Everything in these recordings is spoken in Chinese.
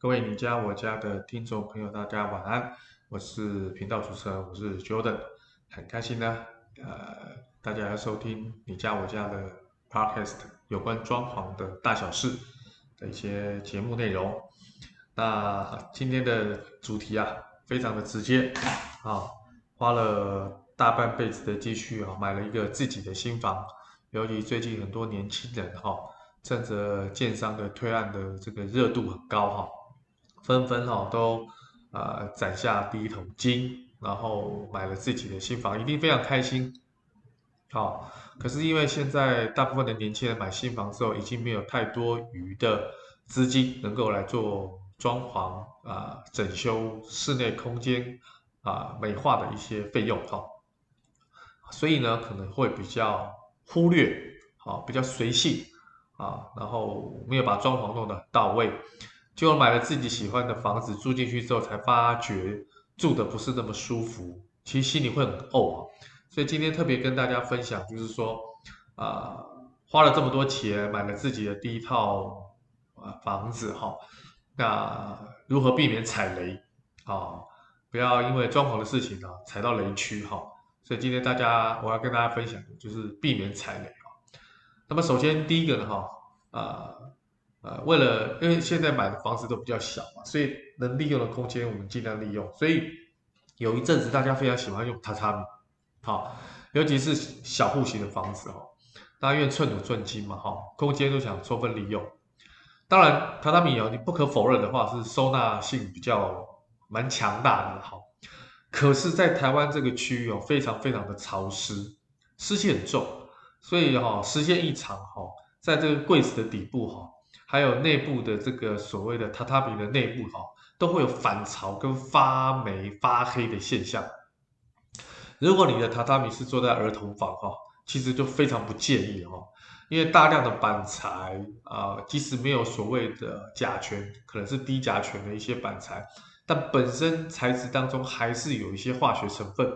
各位你家我家的听众朋友，大家晚安。我是频道主持人，我是 Jordan，很开心呢，呃，大家要收听你家我家的 Podcast，有关装潢的大小事的一些节目内容。那今天的主题啊，非常的直接啊，花了大半辈子的积蓄啊，买了一个自己的新房。尤其最近很多年轻人哈、趁着建商的推案的这个热度很高哈、纷纷哈都呃攒下第一桶金，然后买了自己的新房，一定非常开心。好，可是因为现在大部分的年轻人买新房之后，已经没有太多余的资金能够来做装潢啊、整修室内空间啊、美化的一些费用哈，所以呢可能会比较忽略，好，比较随性啊，然后没有把装潢弄得到位。就买了自己喜欢的房子，住进去之后才发觉住的不是那么舒服，其实心里会很怄啊。所以今天特别跟大家分享，就是说，啊、花了这么多钱买了自己的第一套啊房子哈，那如何避免踩雷啊？不要因为装潢的事情啊踩到雷区哈。所以今天大家我要跟大家分享的就是避免踩雷啊。那么首先第一个呢哈啊。为了因为现在买的房子都比较小嘛，所以能利用的空间我们尽量利用。所以有一阵子大家非常喜欢用榻榻米，好，尤其是小户型的房子哈，大家因为寸土寸金嘛哈，空间都想充分利用。当然，榻榻米哦，你不可否认的话是收纳性比较蛮强大的哈。可是，在台湾这个区域哦，非常非常的潮湿，湿气很重，所以哈，时间一长哈，在这个柜子的底部哈。还有内部的这个所谓的榻榻米的内部哈，都会有反潮跟发霉发黑的现象。如果你的榻榻米是坐在儿童房哈，其实就非常不建议哈，因为大量的板材啊，即使没有所谓的甲醛，可能是低甲醛的一些板材，但本身材质当中还是有一些化学成分。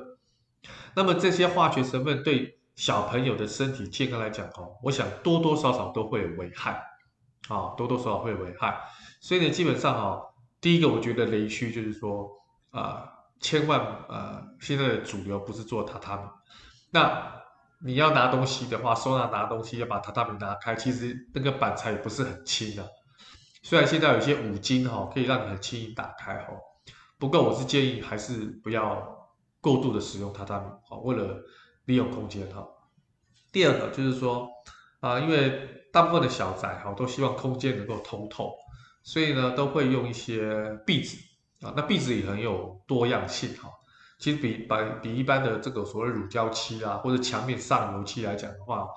那么这些化学成分对小朋友的身体健康来讲哦，我想多多少少都会有危害。啊，多多少少会有危害，所以呢，基本上哈，第一个我觉得雷区就是说，啊、呃，千万呃，现在的主流不是做榻榻米，那你要拿东西的话，收纳拿东西要把榻榻米拿开，其实那个板材也不是很轻的，虽然现在有些五金哈，可以让你很轻易打开哈，不过我是建议还是不要过度的使用榻榻米，好，为了利用空间哈。第二个就是说，啊、因为。大部分的小宅哈都希望空间能够通透，所以呢都会用一些壁纸啊，那壁纸也很有多样性哈。其实比比比一般的这个所谓乳胶漆啊或者墙面上油漆来讲的话，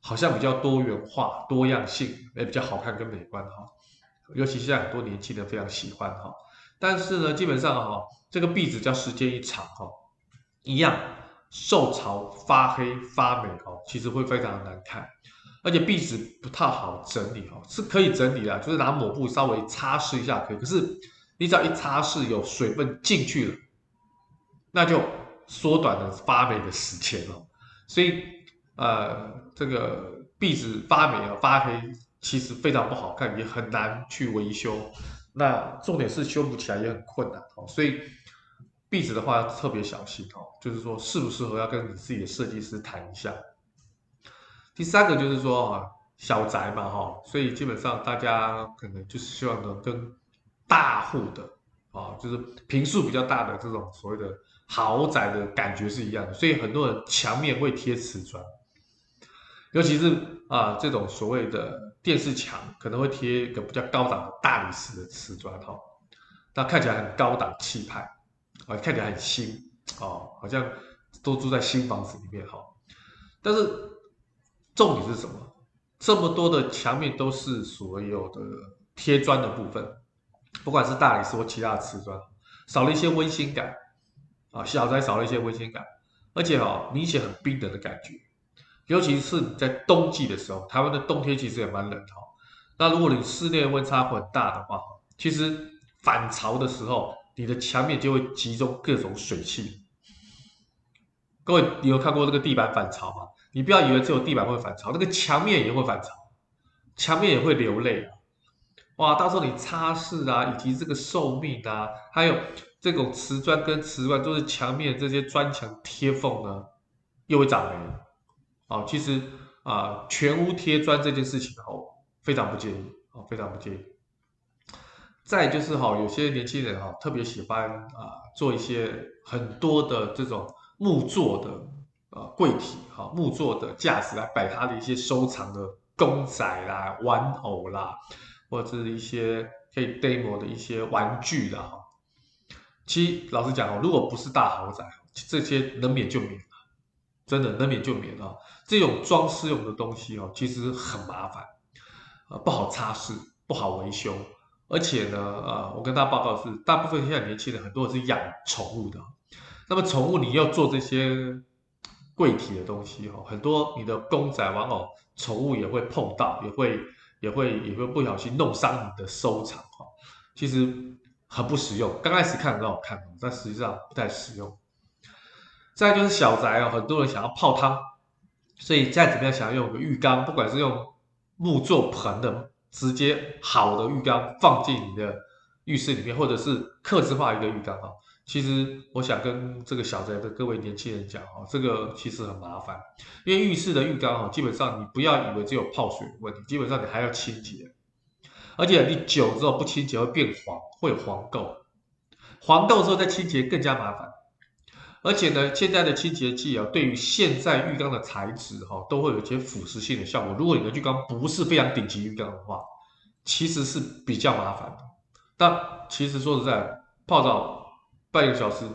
好像比较多元化、多样性，也比较好看跟美观哈。尤其现在很多年轻人非常喜欢哈。但是呢，基本上哈这个壁纸叫时间一长哈，一样受潮发黑发霉哦，其实会非常的难看。而且壁纸不太好整理哦，是可以整理的，就是拿抹布稍微擦拭一下可以。可是你只要一擦拭，有水分进去了，那就缩短了发霉的时间了。所以呃，这个壁纸发霉啊、发黑，其实非常不好看，也很难去维修。那重点是修补起来也很困难哦。所以壁纸的话要特别小心哦，就是说适不适合要跟你自己的设计师谈一下。第三个就是说啊，小宅嘛哈，所以基本上大家可能就是希望能跟大户的啊，就是坪数比较大的这种所谓的豪宅的感觉是一样的，所以很多人墙面会贴瓷砖，尤其是啊这种所谓的电视墙可能会贴一个比较高档的大理石的瓷砖哈，那看起来很高档气派啊，看起来很新哦，好像都住在新房子里面哈，但是。重点是什么？这么多的墙面都是所有的贴砖的部分，不管是大理石或其他的瓷砖，少了一些温馨感啊，小宅少了一些温馨感，而且哈，明显很冰冷的感觉。尤其是你在冬季的时候，台湾的冬天其实也蛮冷的。那如果你室内温差很大的话，其实反潮的时候，你的墙面就会集中各种水汽。各位，你有看过这个地板反潮吗？你不要以为只有地板会反潮，那个墙面也会反潮，墙面也会流泪。哇，到时候你擦拭啊，以及这个寿命啊，还有这种瓷砖跟瓷砖都是墙面这些砖墙贴缝呢，又会长霉。啊，其实啊，全屋贴砖这件事情哦，非常不建议啊，非常不建议。再就是哈，有些年轻人哈，特别喜欢啊，做一些很多的这种木做的啊柜体哈，木做的架子来摆他的一些收藏的公仔啦、玩偶啦。或者是一些可以 demo 的一些玩具的哈，其实老实讲哦，如果不是大豪宅，这些能免就免了，真的能免就免了。这种装饰用的东西哦，其实很麻烦，呃，不好擦拭，不好维修，而且呢，呃，我跟大家报告是，大部分现在年轻人很多是养宠物的，那么宠物你要做这些柜体的东西哦，很多你的公仔玩偶，宠物也会碰到，也会。也会也会不小心弄伤你的收藏哈，其实很不实用。刚开始看很好看，但实际上不太实用。再就是小宅啊，很多人想要泡汤，所以再怎么样想要用个浴缸，不管是用木做盆的，直接好的浴缸放进你的浴室里面，或者是客制化一个浴缸哈。其实我想跟这个小宅的各位年轻人讲哦，这个其实很麻烦，因为浴室的浴缸哦，基本上你不要以为只有泡水问题，基本上你还要清洁，而且你久之后不清洁会变黄，会有黄垢，黄垢之后再清洁更加麻烦，而且呢，现在的清洁剂啊，对于现在浴缸的材质哈，都会有一些腐蚀性的效果。如果你的浴缸不是非常顶级浴缸的话，其实是比较麻烦的。但其实说实在，泡澡。半个小时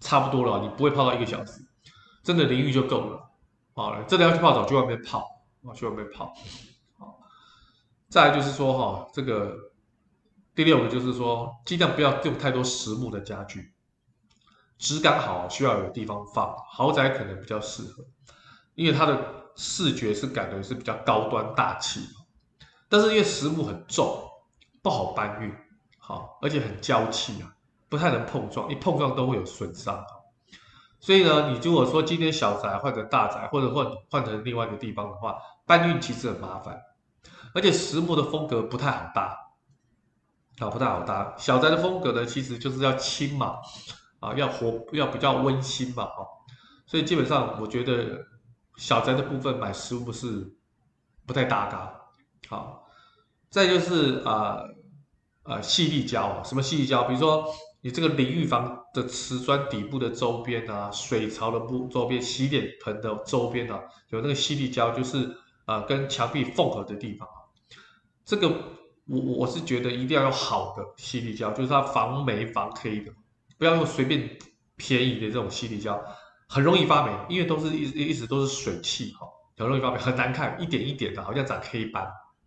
差不多了，你不会泡到一个小时，真的淋浴就够了。好了，真的要去泡澡，去外面泡啊，去外面泡。好，再来就是说哈，这个第六个就是说，尽量不要用太多实木的家具，质感好需要有地方放。豪宅可能比较适合，因为它的视觉是感觉是比较高端大气，但是因为实木很重，不好搬运，好，而且很娇气啊。不太能碰撞，一碰撞都会有损伤。所以呢，你如果说今天小宅换成大宅，或者换换成另外一个地方的话，搬运其实很麻烦，而且实木的风格不太好搭，啊，不太好搭。小宅的风格呢，其实就是要轻嘛，啊，要活，要比较温馨嘛，哈。所以基本上，我觉得小宅的部分买实木是不太搭嘎。好，再就是啊，呃，矽利胶，什么细粒胶？比如说。你这个淋浴房的瓷砖底部的周边啊，水槽的部周边、洗脸盆的周边啊，有那个吸力胶，就是啊、呃、跟墙壁缝合的地方。这个我我是觉得一定要用好的吸力胶，就是它防霉防黑的，不要用随便便宜的这种吸力胶，很容易发霉，因为都是一一直都是水汽哈，很容易发霉，很难看，一点一点的，好像长黑斑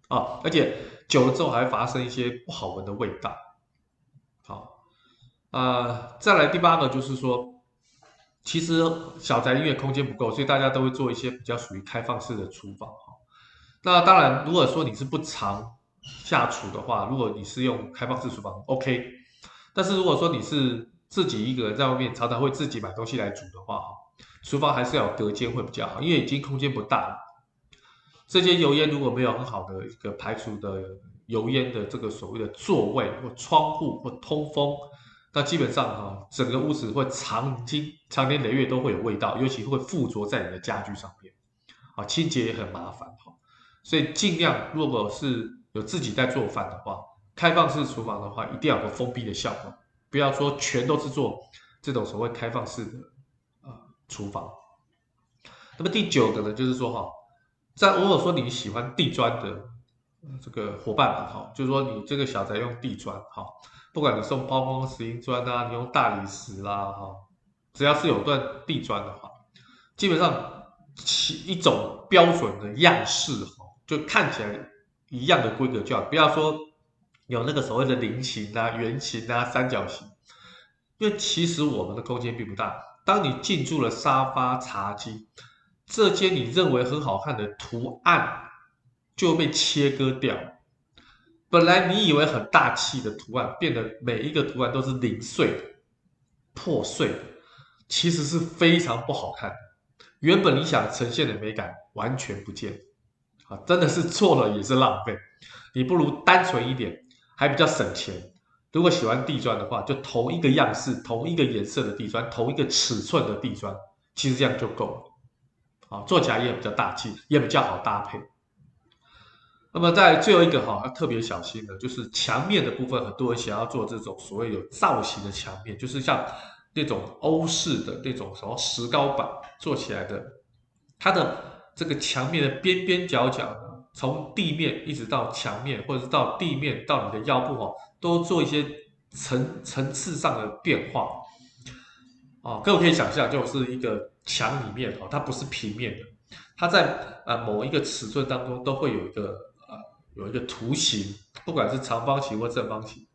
啊，而且久了之后还发生一些不好闻的味道。呃，再来第八个就是说，其实小宅因为空间不够，所以大家都会做一些比较属于开放式的厨房哈。那当然，如果说你是不常下厨的话，如果你是用开放式厨房，OK。但是如果说你是自己一个人在外面常常会自己买东西来煮的话，哈，厨房还是要有隔间会比较好，因为已经空间不大了。这些油烟如果没有很好的一个排除的油烟的这个所谓的座位或窗户或通风。那基本上哈，整个屋子会长经长年累月都会有味道，尤其会附着在你的家具上面，啊，清洁也很麻烦哈。所以尽量如果是有自己在做饭的话，开放式厨房的话，一定要有个封闭的效果，不要说全都是做这种所谓开放式的呃厨房。那么第九个呢，就是说哈，在如果说你喜欢地砖的这个伙伴们哈，就是说你这个小宅用地砖哈。不管你送抛光石英砖啊，你用大理石啦，哈，只要是有段地砖的话，基本上其一种标准的样式哈，就看起来一样的规格就好，不要说有那个所谓的菱形啊、圆形啊、三角形，因为其实我们的空间并不大。当你进驻了沙发、茶几，这些你认为很好看的图案就被切割掉。本来你以为很大气的图案，变得每一个图案都是零碎的、破碎的，其实是非常不好看。原本你想呈现的美感完全不见。啊，真的是做了也是浪费。你不如单纯一点，还比较省钱。如果喜欢地砖的话，就同一个样式、同一个颜色的地砖、同一个尺寸的地砖，其实这样就够了。啊，做起来也比较大气，也比较好搭配。那么在最后一个哈，要特别小心的，就是墙面的部分，很多人想要做这种所谓有造型的墙面，就是像那种欧式的那种什么石膏板做起来的，它的这个墙面的边边角角，从地面一直到墙面，或者是到地面到你的腰部哈，都做一些层层次上的变化。啊，各位可以想象，就是一个墙里面哈，它不是平面的，它在呃某一个尺寸当中都会有一个。有一个图形，不管是长方形或正方形，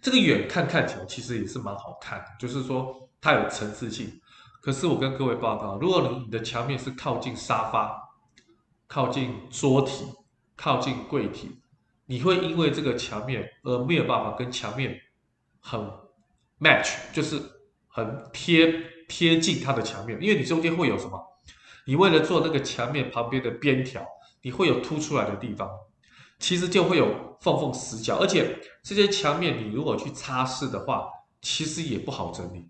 这个远看看起来其实也是蛮好看的，就是说它有层次性。可是我跟各位报告，如果你的墙面是靠近沙发、靠近桌体、靠近柜体，你会因为这个墙面而没有办法跟墙面很 match，就是很贴贴近它的墙面，因为你中间会有什么？你为了做那个墙面旁边的边条，你会有凸出来的地方。其实就会有缝缝死角，而且这些墙面你如果去擦拭的话，其实也不好整理，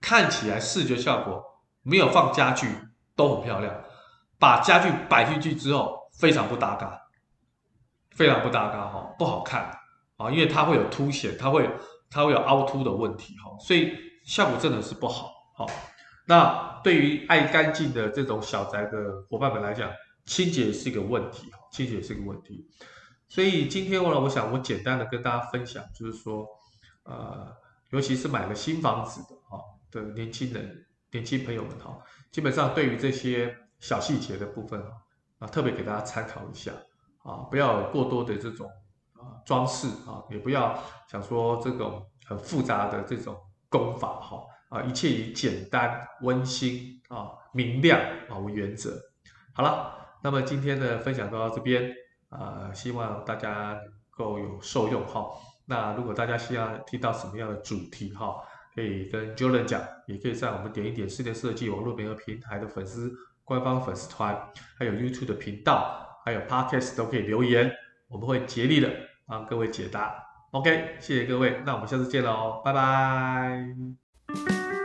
看起来视觉效果没有放家具都很漂亮，把家具摆进去之后非常不搭嘎，非常不搭嘎哈，不好看啊，因为它会有凸显，它会它会有凹凸的问题哈，所以效果真的是不好。好，那对于爱干净的这种小宅的伙伴们来讲，清洁是一个问题。清洁是一个问题，所以今天我我想我简单的跟大家分享，就是说，呃，尤其是买了新房子的哈的年轻人、年轻朋友们哈，基本上对于这些小细节的部分啊，特别给大家参考一下啊，不要有过多的这种啊装饰啊，也不要想说这种很复杂的这种工法哈啊，一切以简单、温馨啊、明亮啊为原则。好了。那么今天的分享就到这边，啊、希望大家能够有受用哈。那如果大家需要听到什么样的主题哈，可以跟 Jordan 讲，也可以在我们点一点室内设计网络联合平台的粉丝官方粉丝团，还有 YouTube 的频道，还有 Podcast 都可以留言，我们会竭力的帮各位解答。OK，谢谢各位，那我们下次见喽，拜拜。